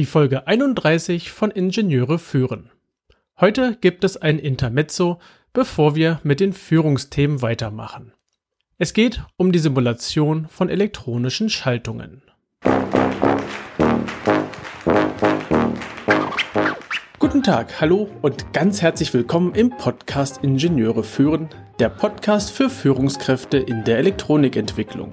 Die Folge 31 von Ingenieure führen. Heute gibt es ein Intermezzo, bevor wir mit den Führungsthemen weitermachen. Es geht um die Simulation von elektronischen Schaltungen. Guten Tag, hallo und ganz herzlich willkommen im Podcast Ingenieure führen, der Podcast für Führungskräfte in der Elektronikentwicklung.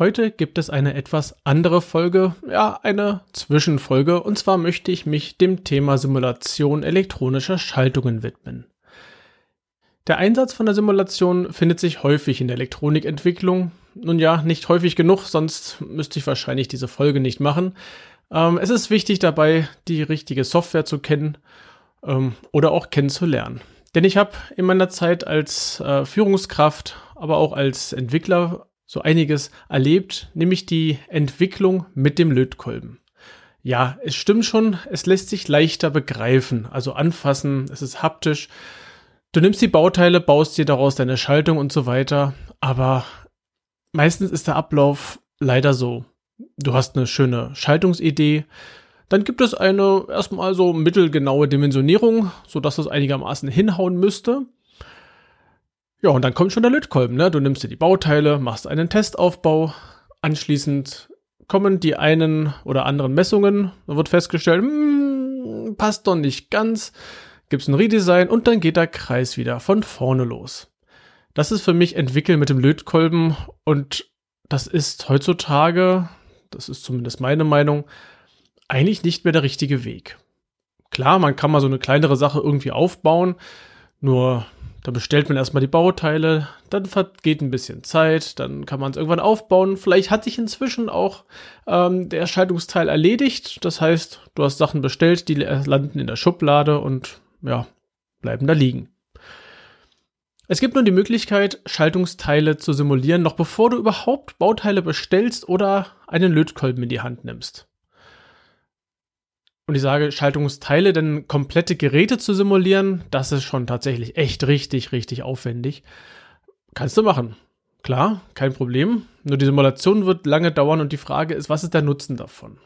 Heute gibt es eine etwas andere Folge, ja, eine Zwischenfolge, und zwar möchte ich mich dem Thema Simulation elektronischer Schaltungen widmen. Der Einsatz von der Simulation findet sich häufig in der Elektronikentwicklung. Nun ja, nicht häufig genug, sonst müsste ich wahrscheinlich diese Folge nicht machen. Ähm, es ist wichtig dabei, die richtige Software zu kennen ähm, oder auch kennenzulernen. Denn ich habe in meiner Zeit als äh, Führungskraft, aber auch als Entwickler so einiges erlebt, nämlich die Entwicklung mit dem Lötkolben. Ja, es stimmt schon, es lässt sich leichter begreifen, also anfassen, es ist haptisch. Du nimmst die Bauteile, baust dir daraus deine Schaltung und so weiter, aber meistens ist der Ablauf leider so. Du hast eine schöne Schaltungsidee, dann gibt es eine erstmal so mittelgenaue Dimensionierung, sodass es einigermaßen hinhauen müsste. Ja, und dann kommt schon der Lötkolben, ne? Du nimmst dir die Bauteile, machst einen Testaufbau, anschließend kommen die einen oder anderen Messungen, da wird festgestellt, hm, passt doch nicht ganz, gibt's ein Redesign und dann geht der Kreis wieder von vorne los. Das ist für mich Entwickeln mit dem Lötkolben und das ist heutzutage, das ist zumindest meine Meinung, eigentlich nicht mehr der richtige Weg. Klar, man kann mal so eine kleinere Sache irgendwie aufbauen, nur da bestellt man erstmal die Bauteile, dann vergeht ein bisschen Zeit, dann kann man es irgendwann aufbauen. Vielleicht hat sich inzwischen auch ähm, der Schaltungsteil erledigt. Das heißt, du hast Sachen bestellt, die landen in der Schublade und ja, bleiben da liegen. Es gibt nun die Möglichkeit, Schaltungsteile zu simulieren, noch bevor du überhaupt Bauteile bestellst oder einen Lötkolben in die Hand nimmst und ich sage Schaltungsteile, denn komplette Geräte zu simulieren, das ist schon tatsächlich echt richtig, richtig aufwendig. Kannst du machen. Klar, kein Problem. Nur die Simulation wird lange dauern und die Frage ist, was ist der Nutzen davon?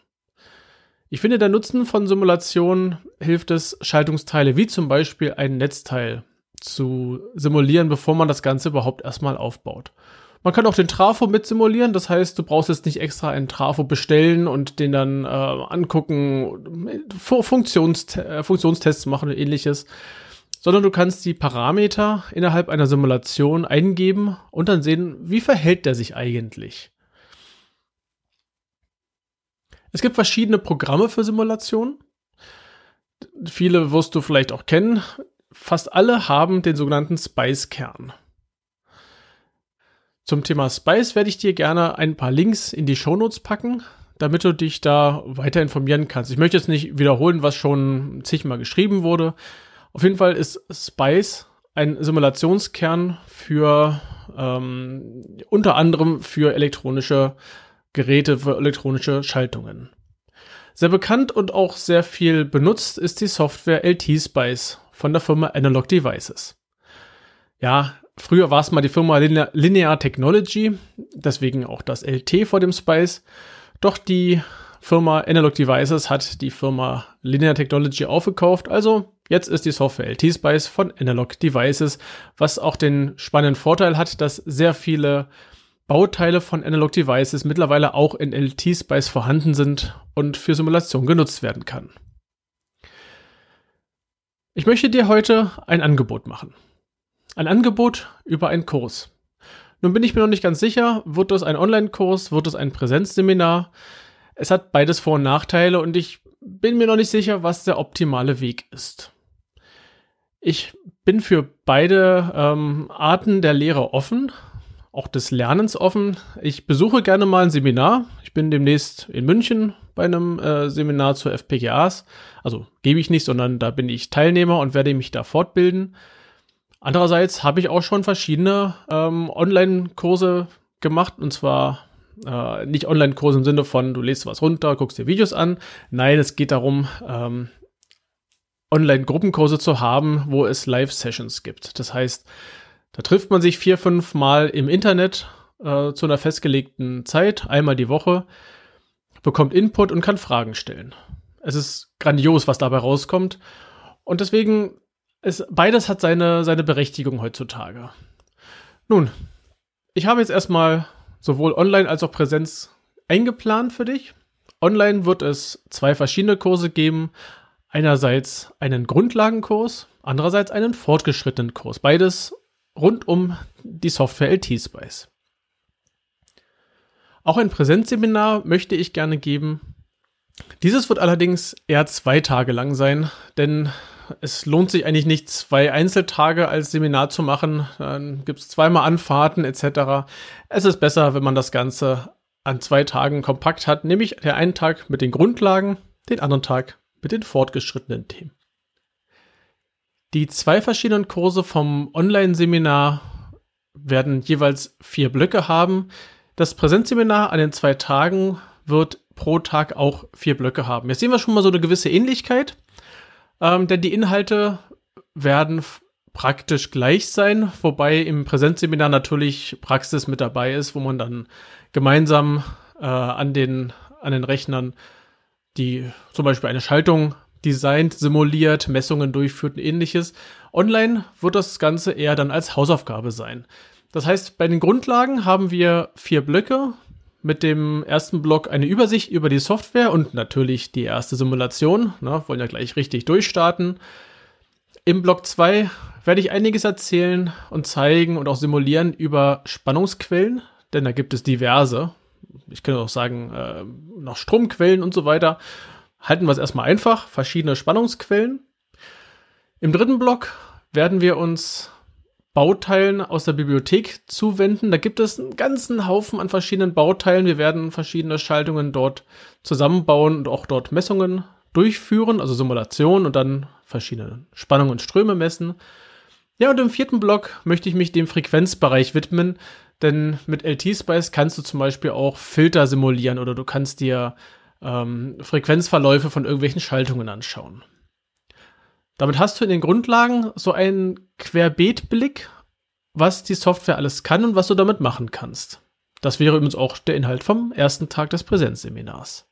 Ich finde, der Nutzen von Simulationen hilft es, Schaltungsteile wie zum Beispiel ein Netzteil zu simulieren, bevor man das Ganze überhaupt erstmal aufbaut. Man kann auch den Trafo mit simulieren, das heißt, du brauchst jetzt nicht extra einen Trafo bestellen und den dann äh, angucken, Funktions äh, Funktionstests machen oder ähnliches, sondern du kannst die Parameter innerhalb einer Simulation eingeben und dann sehen, wie verhält der sich eigentlich. Es gibt verschiedene Programme für Simulationen. Viele wirst du vielleicht auch kennen. Fast alle haben den sogenannten Spice-Kern. Zum Thema Spice werde ich dir gerne ein paar Links in die Shownotes packen, damit du dich da weiter informieren kannst. Ich möchte jetzt nicht wiederholen, was schon zigmal geschrieben wurde. Auf jeden Fall ist Spice ein Simulationskern für ähm, unter anderem für elektronische Geräte, für elektronische Schaltungen. Sehr bekannt und auch sehr viel benutzt ist die Software LT Spice von der Firma Analog Devices. Ja, Früher war es mal die Firma Linear, Technology, deswegen auch das LT vor dem Spice. Doch die Firma Analog Devices hat die Firma Linear Technology aufgekauft. Also jetzt ist die Software LT Spice von Analog Devices, was auch den spannenden Vorteil hat, dass sehr viele Bauteile von Analog Devices mittlerweile auch in LT Spice vorhanden sind und für Simulation genutzt werden kann. Ich möchte dir heute ein Angebot machen. Ein Angebot über einen Kurs. Nun bin ich mir noch nicht ganz sicher, wird das ein Online-Kurs, wird es ein Präsenzseminar? Es hat beides Vor- und Nachteile und ich bin mir noch nicht sicher, was der optimale Weg ist. Ich bin für beide ähm, Arten der Lehre offen, auch des Lernens offen. Ich besuche gerne mal ein Seminar. Ich Ich bin demnächst in München bei einem äh, Seminar zu FPGAs. Also gebe ich nicht, sondern da bin ich Teilnehmer und werde mich da fortbilden. Andererseits habe ich auch schon verschiedene ähm, Online-Kurse gemacht und zwar äh, nicht Online-Kurse im Sinne von, du lädst was runter, guckst dir Videos an. Nein, es geht darum, ähm, Online-Gruppenkurse zu haben, wo es Live-Sessions gibt. Das heißt, da trifft man sich vier, fünf Mal im Internet äh, zu einer festgelegten Zeit, einmal die Woche, bekommt Input und kann Fragen stellen. Es ist grandios, was dabei rauskommt. Und deswegen ist beides hat seine, seine Berechtigung heutzutage. Nun, ich habe jetzt erstmal sowohl online als auch Präsenz eingeplant für dich. Online wird es zwei verschiedene Kurse geben. Einerseits einen Grundlagenkurs, andererseits einen fortgeschrittenen Kurs. Beides rund um die Software LT-Spice. Auch ein Präsenzseminar möchte ich gerne geben. Dieses wird allerdings eher zwei Tage lang sein, denn es lohnt sich eigentlich nicht, zwei Einzeltage als Seminar zu machen. Dann gibt es zweimal Anfahrten etc. Es ist besser, wenn man das Ganze an zwei Tagen kompakt hat, nämlich der einen Tag mit den Grundlagen, den anderen Tag mit den fortgeschrittenen Themen. Die zwei verschiedenen Kurse vom Online-Seminar werden jeweils vier Blöcke haben. Das Präsenzseminar an den zwei Tagen wird pro Tag auch vier Blöcke haben. Jetzt sehen wir schon mal so eine gewisse Ähnlichkeit. Ähm, denn die Inhalte werden praktisch gleich sein, wobei im Präsenzseminar natürlich Praxis mit dabei ist, wo man dann gemeinsam äh, an, den, an den Rechnern die zum Beispiel eine Schaltung designt, simuliert, Messungen durchführt und ähnliches. Online wird das Ganze eher dann als Hausaufgabe sein. Das heißt, bei den Grundlagen haben wir vier Blöcke. Mit dem ersten Block eine Übersicht über die Software und natürlich die erste Simulation. Na, wollen ja gleich richtig durchstarten. Im Block 2 werde ich einiges erzählen und zeigen und auch simulieren über Spannungsquellen, denn da gibt es diverse. Ich könnte auch sagen, äh, noch Stromquellen und so weiter. Halten wir es erstmal einfach, verschiedene Spannungsquellen. Im dritten Block werden wir uns Bauteilen aus der Bibliothek zuwenden. Da gibt es einen ganzen Haufen an verschiedenen Bauteilen. Wir werden verschiedene Schaltungen dort zusammenbauen und auch dort Messungen durchführen, also Simulationen und dann verschiedene Spannungen und Ströme messen. Ja, und im vierten Block möchte ich mich dem Frequenzbereich widmen, denn mit LT-Spice kannst du zum Beispiel auch Filter simulieren oder du kannst dir ähm, Frequenzverläufe von irgendwelchen Schaltungen anschauen. Damit hast du in den Grundlagen so einen Querbeetblick, was die Software alles kann und was du damit machen kannst. Das wäre übrigens auch der Inhalt vom ersten Tag des Präsenzseminars.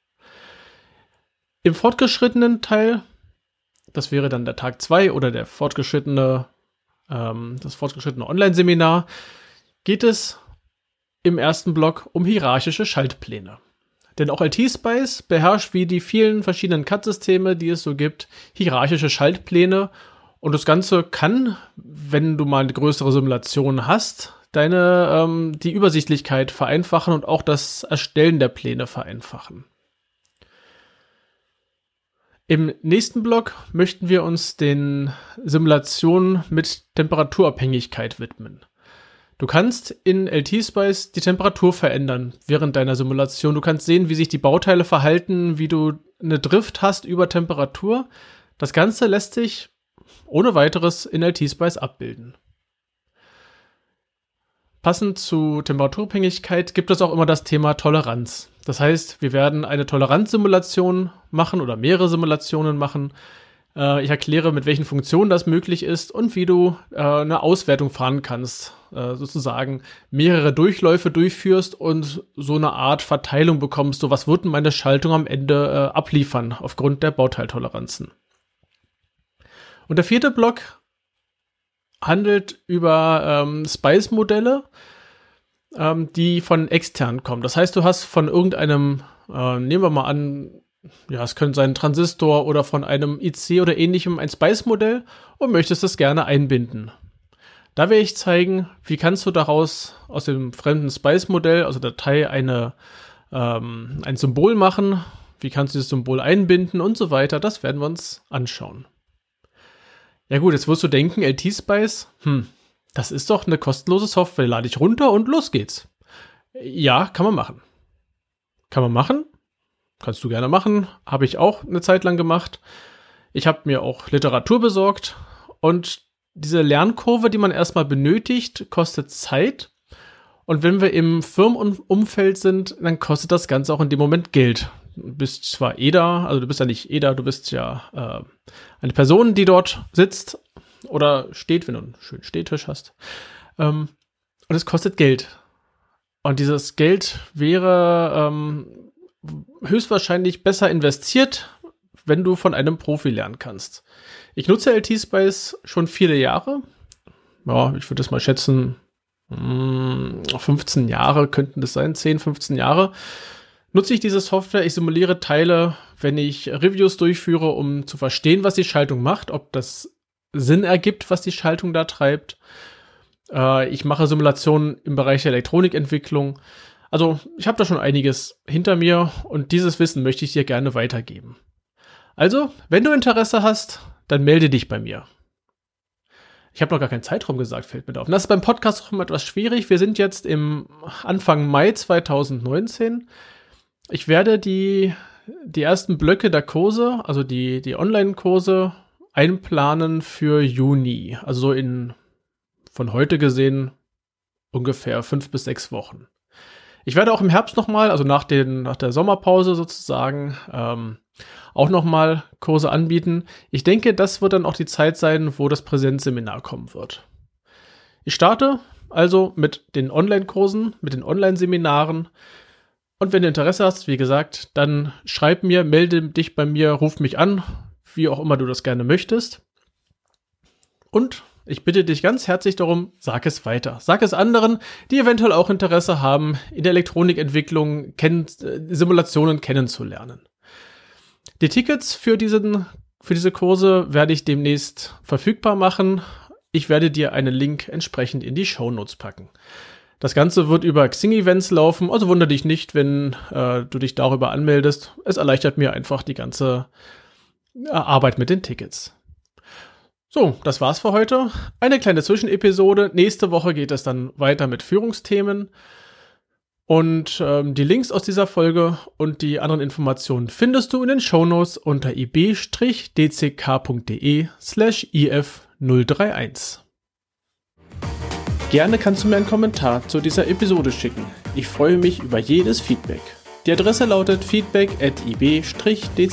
Im fortgeschrittenen Teil, das wäre dann der Tag 2 oder der fortgeschrittene, ähm, das fortgeschrittene Online-Seminar, geht es im ersten Block um hierarchische Schaltpläne. Denn auch LT-Spice beherrscht wie die vielen verschiedenen CAD-Systeme, die es so gibt, hierarchische Schaltpläne. Und das Ganze kann, wenn du mal eine größere Simulation hast, deine ähm, die Übersichtlichkeit vereinfachen und auch das Erstellen der Pläne vereinfachen. Im nächsten Block möchten wir uns den Simulationen mit Temperaturabhängigkeit widmen. Du kannst in LT-Spice die Temperatur verändern während deiner Simulation. Du kannst sehen, wie sich die Bauteile verhalten, wie du eine Drift hast über Temperatur. Das Ganze lässt sich ohne weiteres in LT-Spice abbilden. Passend zu Temperaturabhängigkeit gibt es auch immer das Thema Toleranz. Das heißt, wir werden eine Toleranzsimulation machen oder mehrere Simulationen machen, ich erkläre, mit welchen Funktionen das möglich ist und wie du äh, eine Auswertung fahren kannst. Äh, sozusagen mehrere Durchläufe durchführst und so eine Art Verteilung bekommst. So, was wird meine Schaltung am Ende äh, abliefern aufgrund der Bauteiltoleranzen? Und der vierte Block handelt über ähm, Spice-Modelle, ähm, die von extern kommen. Das heißt, du hast von irgendeinem, äh, nehmen wir mal an, ja, es könnte sein ein Transistor oder von einem IC oder ähnlichem ein Spice-Modell und möchtest es gerne einbinden. Da werde ich zeigen, wie kannst du daraus aus dem fremden Spice-Modell, also Datei, eine, ähm, ein Symbol machen, wie kannst du dieses Symbol einbinden und so weiter. Das werden wir uns anschauen. Ja gut, jetzt wirst du denken, LT-Spice, hm, das ist doch eine kostenlose Software, lade ich runter und los geht's. Ja, kann man machen. Kann man machen. Kannst du gerne machen. Habe ich auch eine Zeit lang gemacht. Ich habe mir auch Literatur besorgt und diese Lernkurve, die man erstmal benötigt, kostet Zeit. Und wenn wir im Firmenumfeld sind, dann kostet das Ganze auch in dem Moment Geld. Du bist zwar EDA, also du bist ja nicht EDA, du bist ja äh, eine Person, die dort sitzt oder steht, wenn du einen schönen Stehtisch hast. Ähm, und es kostet Geld. Und dieses Geld wäre ähm, höchstwahrscheinlich besser investiert, wenn du von einem Profi lernen kannst. Ich nutze LT-Spice schon viele Jahre. Ja, ich würde das mal schätzen, 15 hm, Jahre könnten das sein, 10, 15 Jahre. Nutze ich diese Software, ich simuliere Teile, wenn ich Reviews durchführe, um zu verstehen, was die Schaltung macht, ob das Sinn ergibt, was die Schaltung da treibt. Äh, ich mache Simulationen im Bereich der Elektronikentwicklung. Also ich habe da schon einiges hinter mir und dieses Wissen möchte ich dir gerne weitergeben. Also, wenn du Interesse hast, dann melde dich bei mir. Ich habe noch gar keinen Zeitraum gesagt, fällt mir auf. Und das ist beim Podcast auch immer etwas schwierig. Wir sind jetzt im Anfang Mai 2019. Ich werde die, die ersten Blöcke der Kurse, also die, die Online-Kurse, einplanen für Juni. Also so in, von heute gesehen, ungefähr fünf bis sechs Wochen. Ich werde auch im Herbst nochmal, also nach, den, nach der Sommerpause sozusagen, ähm, auch nochmal Kurse anbieten. Ich denke, das wird dann auch die Zeit sein, wo das Präsenzseminar kommen wird. Ich starte also mit den Online-Kursen, mit den Online-Seminaren. Und wenn du Interesse hast, wie gesagt, dann schreib mir, melde dich bei mir, ruf mich an, wie auch immer du das gerne möchtest. Und ich bitte dich ganz herzlich darum, sag es weiter. Sag es anderen, die eventuell auch Interesse haben, in der Elektronikentwicklung kenn Simulationen kennenzulernen. Die Tickets für, diesen, für diese Kurse werde ich demnächst verfügbar machen. Ich werde dir einen Link entsprechend in die Show Notes packen. Das Ganze wird über Xing-Events laufen, also wundere dich nicht, wenn äh, du dich darüber anmeldest. Es erleichtert mir einfach die ganze äh, Arbeit mit den Tickets. So, das war's für heute. Eine kleine Zwischenepisode. Nächste Woche geht es dann weiter mit Führungsthemen. Und ähm, die Links aus dieser Folge und die anderen Informationen findest du in den Shownotes unter ib-dck.de slash if031. Gerne kannst du mir einen Kommentar zu dieser Episode schicken. Ich freue mich über jedes Feedback. Die Adresse lautet feedback at ib-dck.de.